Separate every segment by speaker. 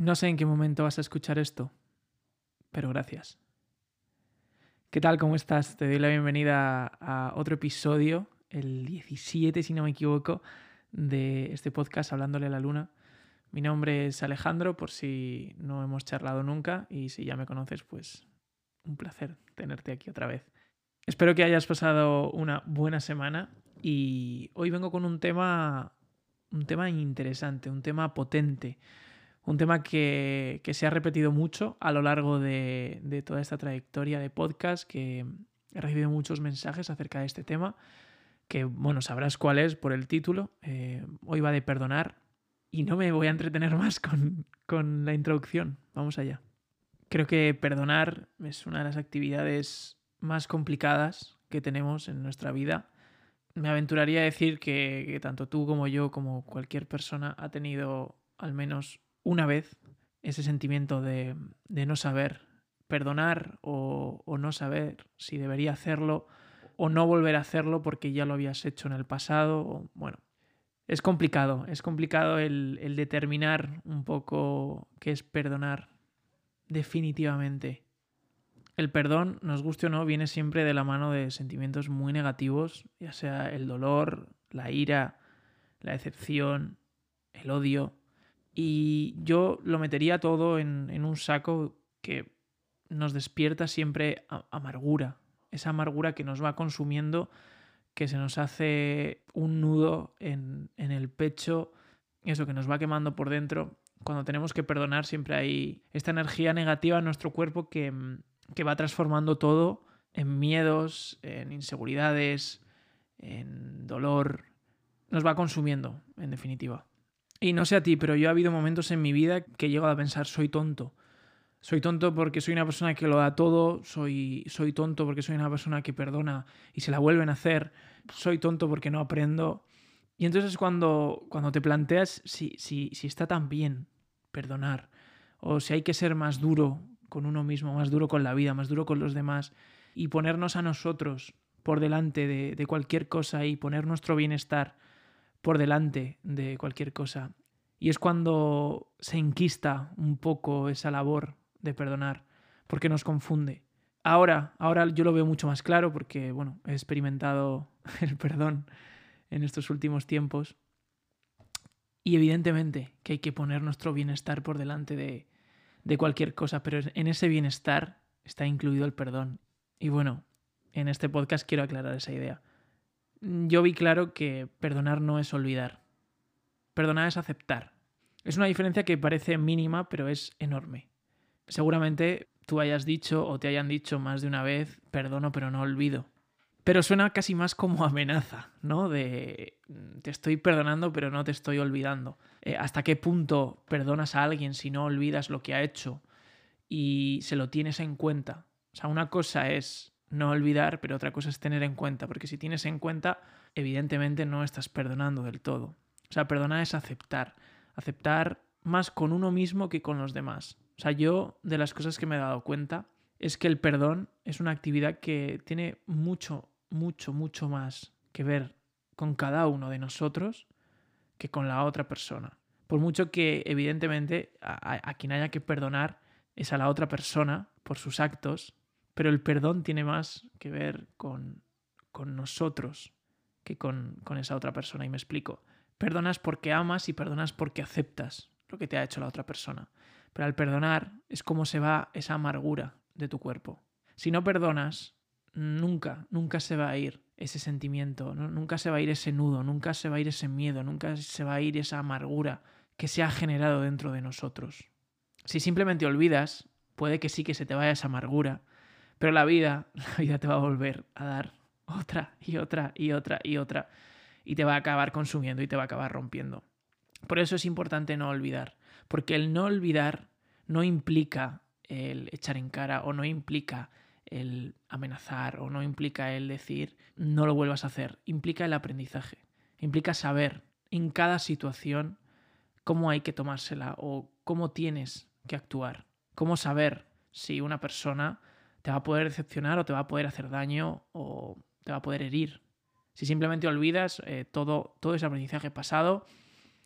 Speaker 1: No sé en qué momento vas a escuchar esto, pero gracias. ¿Qué tal? ¿Cómo estás? Te doy la bienvenida a otro episodio, el 17 si no me equivoco, de este podcast Hablándole a la Luna. Mi nombre es Alejandro, por si no hemos charlado nunca, y si ya me conoces, pues un placer tenerte aquí otra vez. Espero que hayas pasado una buena semana y hoy vengo con un tema, un tema interesante, un tema potente, un tema que, se ha repetido mucho a lo largo de, toda esta trayectoria de podcast, que he recibido muchos mensajes acerca de este tema, que bueno, sabrás cuál es por el título. Eh, hoy va de perdonar y no me voy a entretener más con, con la introducción. Vamos allá. Creo que perdonar es una de las actividades más complicadas que tenemos en nuestra vida. Me aventuraría a decir que, que tanto tú como yo, como cualquier persona, ha tenido al menos una vez ese sentimiento de, no saber perdonar o, no saber si debería hacerlo o no volver a hacerlo porque ya lo habías hecho en el pasado. Bueno, es complicado, es complicado el, el determinar un poco qué es perdonar definitivamente. El perdón, nos guste o no, viene siempre de la mano de sentimientos muy negativos, ya sea el dolor, la ira, la decepción, el odio. Y yo lo metería todo en, un saco que nos despierta siempre amargura, esa amargura que nos va consumiendo, que se nos hace un nudo en, el pecho, eso que nos va quemando por dentro. Cuando tenemos que perdonar siempre hay esta energía negativa en nuestro cuerpo que, que va transformando todo en miedos, en inseguridades, en dolor. Nos va consumiendo, en definitiva. Y no sé a ti, pero yo ha habido momentos en mi vida que he llegado a pensar, soy tonto. Soy tonto porque soy una persona que lo da todo, soy, soy tonto porque soy una persona que perdona y se la vuelven a hacer, soy tonto porque no aprendo. Y entonces cuando, cuando te planteas si, si, si está tan bien perdonar, o si hay que ser más duro con uno mismo, más duro con la vida, más duro con los demás, y ponernos a nosotros por delante de, de cualquier cosa y poner nuestro bienestar por delante de cualquier cosa. Y es cuando se enquista un poco esa labor de perdonar, porque nos confunde. Ahora, ahora yo lo veo mucho más claro porque, bueno, he experimentado el perdón en estos últimos tiempos. Y evidentemente que hay que poner nuestro bienestar por delante de, de cualquier cosa, pero en ese bienestar está incluido el perdón. Y bueno, en este podcast quiero aclarar esa idea yo vi claro que perdonar no es olvidar. Perdonar es aceptar. Es una diferencia que parece mínima, pero es enorme. Seguramente tú hayas dicho o te hayan dicho más de una vez, perdono pero no olvido. Pero suena casi más como amenaza, ¿no? De te estoy perdonando pero no te estoy olvidando. Eh, ¿Hasta qué punto perdonas a alguien si no olvidas lo que ha hecho y se lo tienes en cuenta? O sea, una cosa es no olvidar, pero otra cosa es tener en cuenta, porque si tienes en cuenta, evidentemente no estás perdonando del todo. O sea, perdonar es aceptar, aceptar más con uno mismo que con los demás. O sea, yo de las cosas que me he dado cuenta es que el perdón es una actividad que tiene mucho, mucho, mucho más que ver con cada uno de nosotros que con la otra persona. Por mucho que evidentemente a, a quien haya que perdonar es a la otra persona por sus actos, pero el perdón tiene más que ver con, con nosotros que con, con esa otra persona. Y me explico. Perdonas porque amas y perdonas porque aceptas lo que te ha hecho la otra persona. Pero al perdonar es como se va esa amargura de tu cuerpo. Si no perdonas, nunca, nunca se va a ir ese sentimiento, nunca se va a ir ese nudo, nunca se va a ir ese miedo, nunca se va a ir esa amargura que se ha generado dentro de nosotros. Si simplemente olvidas, puede que sí que se te vaya esa amargura, pero la vida, la vida te va a volver a dar otra y otra y otra y otra. Y te va a acabar consumiendo y te va a acabar rompiendo. Por eso es importante no olvidar. Porque el no olvidar no implica el echar en cara o no implica el amenazar o no implica el decir no lo vuelvas a hacer. Implica el aprendizaje. Implica saber en cada situación cómo hay que tomársela o cómo tienes que actuar. Cómo saber si una persona te va a poder decepcionar o te va a poder hacer daño o te va a poder herir. Si simplemente olvidas eh, todo, todo ese aprendizaje pasado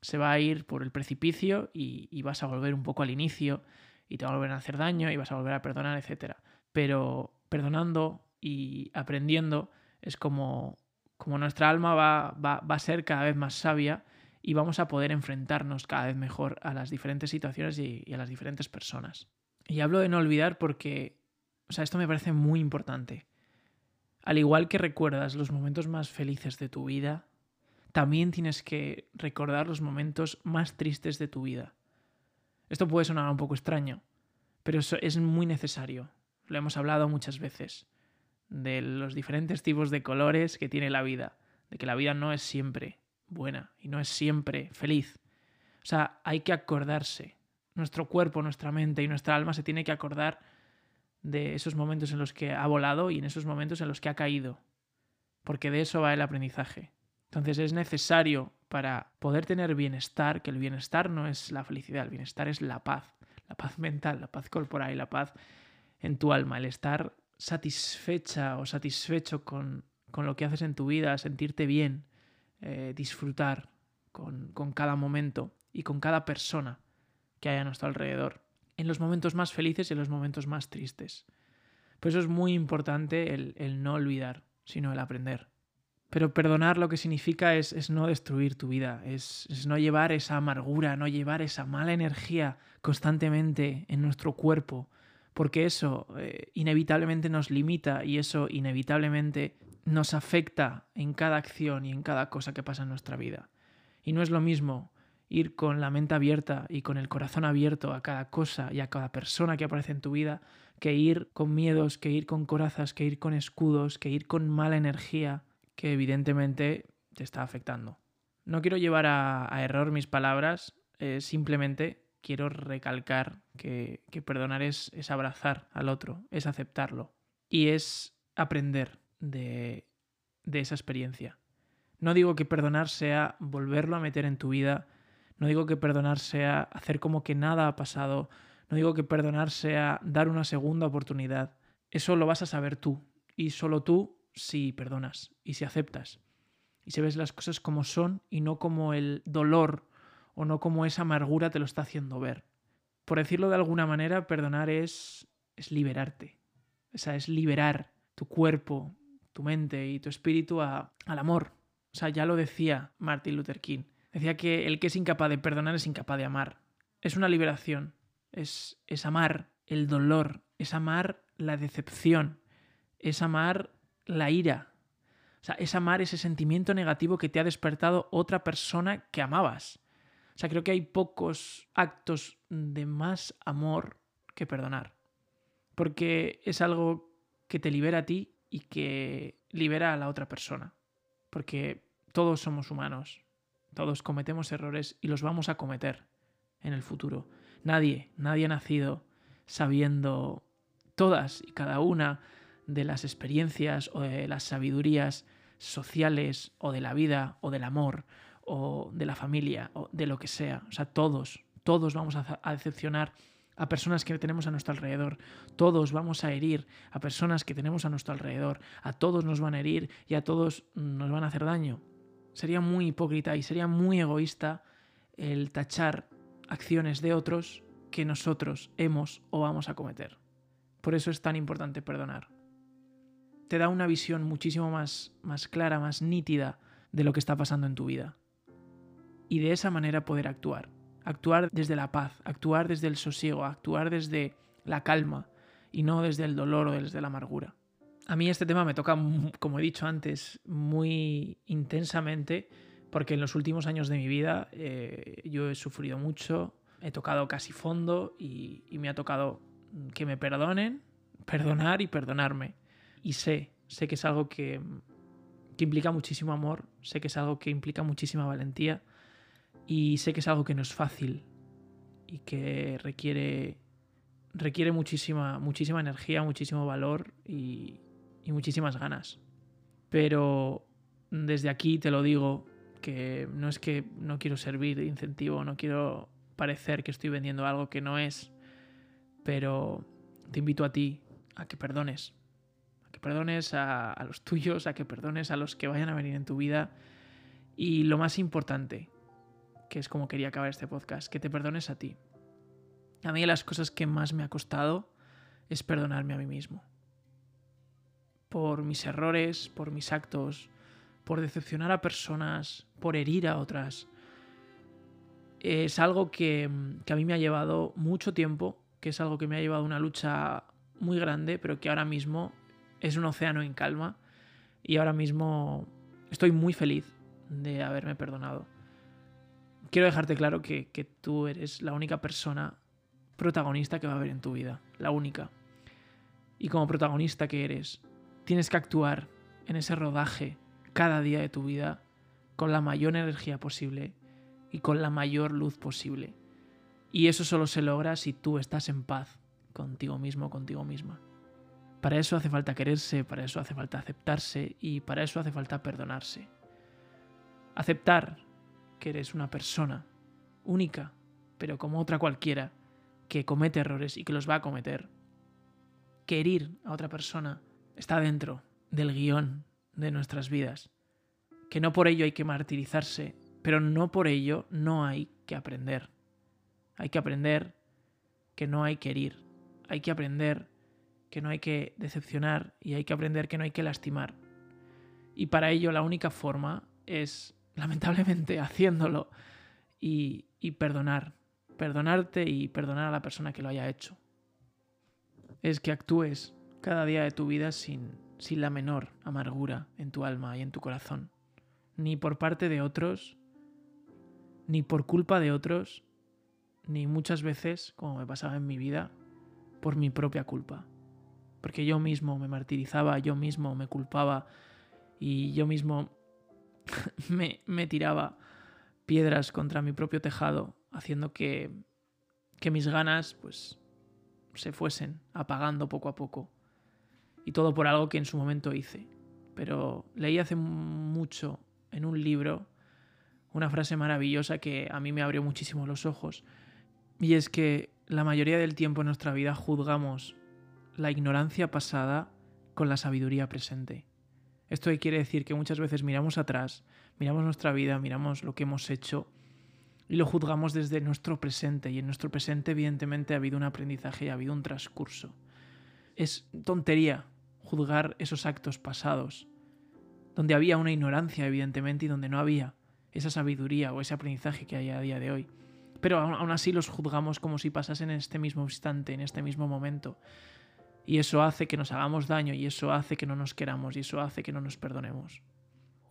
Speaker 1: se va a ir por el precipicio y, vas a volver un poco al inicio y te va a volver a hacer daño y vas a volver a perdonar, etc. Pero perdonando y aprendiendo es como, como nuestra alma va, va, va, a ser cada vez más sabia y vamos a poder enfrentarnos cada vez mejor a las diferentes situaciones y a las diferentes personas. Y hablo de no olvidar porque, o sea, esto me parece muy importante. Al igual que recuerdas los momentos más felices de tu vida, también tienes que recordar los momentos más tristes de tu vida. Esto puede sonar un poco extraño, pero eso es muy necesario. Lo hemos hablado muchas veces, de los diferentes tipos de colores que tiene la vida, de que la vida no es siempre buena y no es siempre feliz. O sea, hay que acordarse. Nuestro cuerpo, nuestra mente y nuestra alma se tiene que acordar de esos momentos en los que ha volado y en esos momentos en los que ha caído. Porque de eso va el aprendizaje. Entonces es necesario para poder tener bienestar, que el bienestar no es la felicidad, el bienestar es la paz, la paz mental, la paz corporal y la paz en tu alma, el estar satisfecha o satisfecho con, con lo que haces en tu vida, sentirte bien, eh, disfrutar con, con cada momento y con cada persona que hay a nuestro alrededor, en los momentos más felices y en los momentos más tristes. Por eso es muy importante el, el no olvidar, sino el aprender. Pero perdonar lo que significa es, es no destruir tu vida, es, es, no llevar esa amargura, no llevar esa mala energía constantemente en nuestro cuerpo, porque eso eh, inevitablemente nos limita y eso inevitablemente nos afecta en cada acción y en cada cosa que pasa en nuestra vida. Y no es lo mismo ir con la mente abierta y con el corazón abierto a cada cosa y a cada persona que aparece en tu vida que ir con miedos, que ir con corazas, que ir con escudos, que ir con mala energía que evidentemente te está afectando. No quiero llevar a, a error mis palabras, eh, simplemente quiero recalcar que, que perdonar es, es, abrazar al otro, es aceptarlo y es aprender de, de esa experiencia. No digo que perdonar sea volverlo a meter en tu vida, no digo que perdonar sea hacer como que nada ha pasado, no digo que perdonar sea dar una segunda oportunidad. Eso lo vas a saber tú y solo tú si perdonas y si aceptas y si ves las cosas como son y no como el dolor o no como esa amargura te lo está haciendo ver. Por decirlo de alguna manera, perdonar es, es liberarte. O sea, es liberar tu cuerpo, tu mente y tu espíritu a, al amor. O sea, ya lo decía Martin Luther King. Decía que el que es incapaz de perdonar es incapaz de amar. Es una liberación. Es, es amar el dolor. Es amar la decepción. Es amar la ira. O sea, es amar ese sentimiento negativo que te ha despertado otra persona que amabas. O sea, creo que hay pocos actos de más amor que perdonar. Porque es algo que te libera a ti y que libera a la otra persona. Porque todos somos humanos. Todos cometemos errores y los vamos a cometer en el futuro. Nadie, nadie ha nacido sabiendo todas y cada una de las experiencias o de las sabidurías sociales o de la vida o del amor o de la familia o de lo que sea. O sea, todos, todos vamos a, decepcionar a personas que tenemos a nuestro alrededor. Todos vamos a herir a personas que tenemos a nuestro alrededor. A todos nos van a herir y a todos nos van a hacer daño. Sería muy hipócrita y sería muy egoísta el tachar acciones de otros que nosotros hemos o vamos a cometer. Por eso es tan importante perdonar. Te da una visión muchísimo más, más clara, más nítida de lo que está pasando en tu vida y de esa manera poder actuar. Actuar desde la paz, actuar desde el sosiego, actuar desde la calma y no desde el dolor o desde la amargura. A mí este tema me toca, como he dicho antes, muy intensamente porque en los últimos años de mi vida eh, yo he sufrido mucho, he tocado casi fondo y, me ha tocado que me perdonen, perdonar y perdonarme. Y sé, sé que es algo que, que implica muchísimo amor, sé que es algo que implica muchísima valentía y sé que es algo que no es fácil y que requiere, requiere muchísima, muchísima energía, muchísimo valor y, y muchísimas ganas. Pero desde aquí te lo digo, que no es que no quiero servir de incentivo, no quiero parecer que estoy vendiendo algo que no es, pero te invito a ti a que perdones, a que perdones a, los tuyos, a que perdones a los que vayan a venir en tu vida y lo más importante, que es como quería acabar este podcast, que te perdones a ti. A mí las cosas que más me ha costado es perdonarme a mí mismo. Por mis errores, por mis actos, por decepcionar a personas, por herir a otras. Es algo que, que a mí me ha llevado mucho tiempo, que es algo que me ha llevado una lucha muy grande, pero que ahora mismo es un océano en calma y ahora mismo estoy muy feliz de haberme perdonado. Quiero dejarte claro que, que tú eres la única persona protagonista que va a haber en tu vida, la única. Y como protagonista que eres, tienes que actuar en ese rodaje cada día de tu vida con la mayor energía posible y con la mayor luz posible. Y eso solo se logra si tú estás en paz contigo mismo, contigo misma. Para eso hace falta quererse, para eso hace falta aceptarse y para eso hace falta perdonarse. Aceptar que eres una persona única, pero como otra cualquiera, que comete errores y que los va a cometer. Que herir a otra persona está dentro del guion de nuestras vidas. Que no por ello hay que martirizarse, pero no por ello no hay que aprender. Hay que aprender que no hay que herir. Hay que aprender que no hay que decepcionar y hay que aprender que no hay que lastimar. Y para ello la única forma es, lamentablemente, haciéndolo y, y perdonar. Perdonarte y perdonar a la persona que lo haya hecho. Es que actúes cada día de tu vida sin, sin la menor amargura en tu alma y en tu corazón. Ni por parte de otros, ni por culpa de otros, ni muchas veces, como me pasaba en mi vida, por mi propia culpa porque yo mismo me martirizaba, yo mismo me culpaba y yo mismo me, tiraba piedras contra mi propio tejado, haciendo que, que mis ganas pues se fuesen apagando poco a poco. Y todo por algo que en su momento hice. Pero leí hace mucho en un libro una frase maravillosa que a mí me abrió muchísimo los ojos. Y es que la mayoría del tiempo en nuestra vida juzgamos la ignorancia pasada con la sabiduría presente. Esto quiere decir que muchas veces miramos atrás, miramos nuestra vida, miramos lo que hemos hecho y lo juzgamos desde nuestro presente y en nuestro presente evidentemente ha habido un aprendizaje y ha habido un transcurso. Es tontería juzgar esos actos pasados, donde había una ignorancia evidentemente y donde no había esa sabiduría o ese aprendizaje que hay a día de hoy. Pero aún así los juzgamos como si pasasen en este mismo instante, en este mismo momento. Y eso hace que nos hagamos daño y eso hace que no nos queramos y eso hace que no nos perdonemos.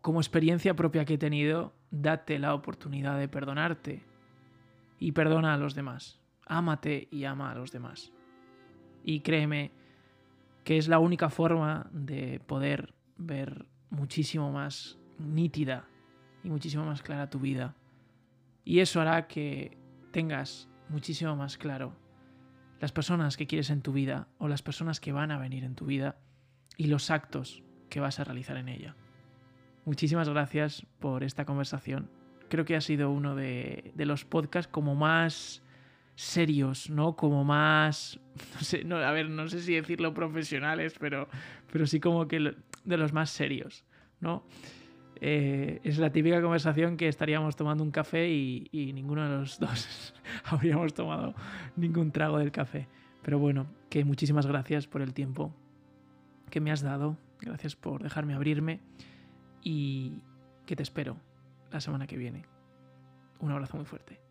Speaker 1: Como experiencia propia que he tenido, date la oportunidad de perdonarte y perdona a los demás. Ámate y ama a los demás. Y créeme que es la única forma de poder ver muchísimo más nítida y muchísimo más clara tu vida. Y eso hará que tengas muchísimo más claro las personas que quieres en tu vida o las personas que van a venir en tu vida y los actos que vas a realizar en ella. Muchísimas gracias por esta conversación. Creo que ha sido uno de, los podcasts como más serios, ¿no? Como más, no sé, no, a ver, no sé si decirlo profesionales, pero, pero sí como que de los más serios, ¿no? Eh, es la típica conversación que estaríamos tomando un café y, ninguno de los dos habríamos tomado ningún trago del café. Pero bueno, que muchísimas gracias por el tiempo que me has dado, gracias por dejarme abrirme y que te espero la semana que viene. Un abrazo muy fuerte.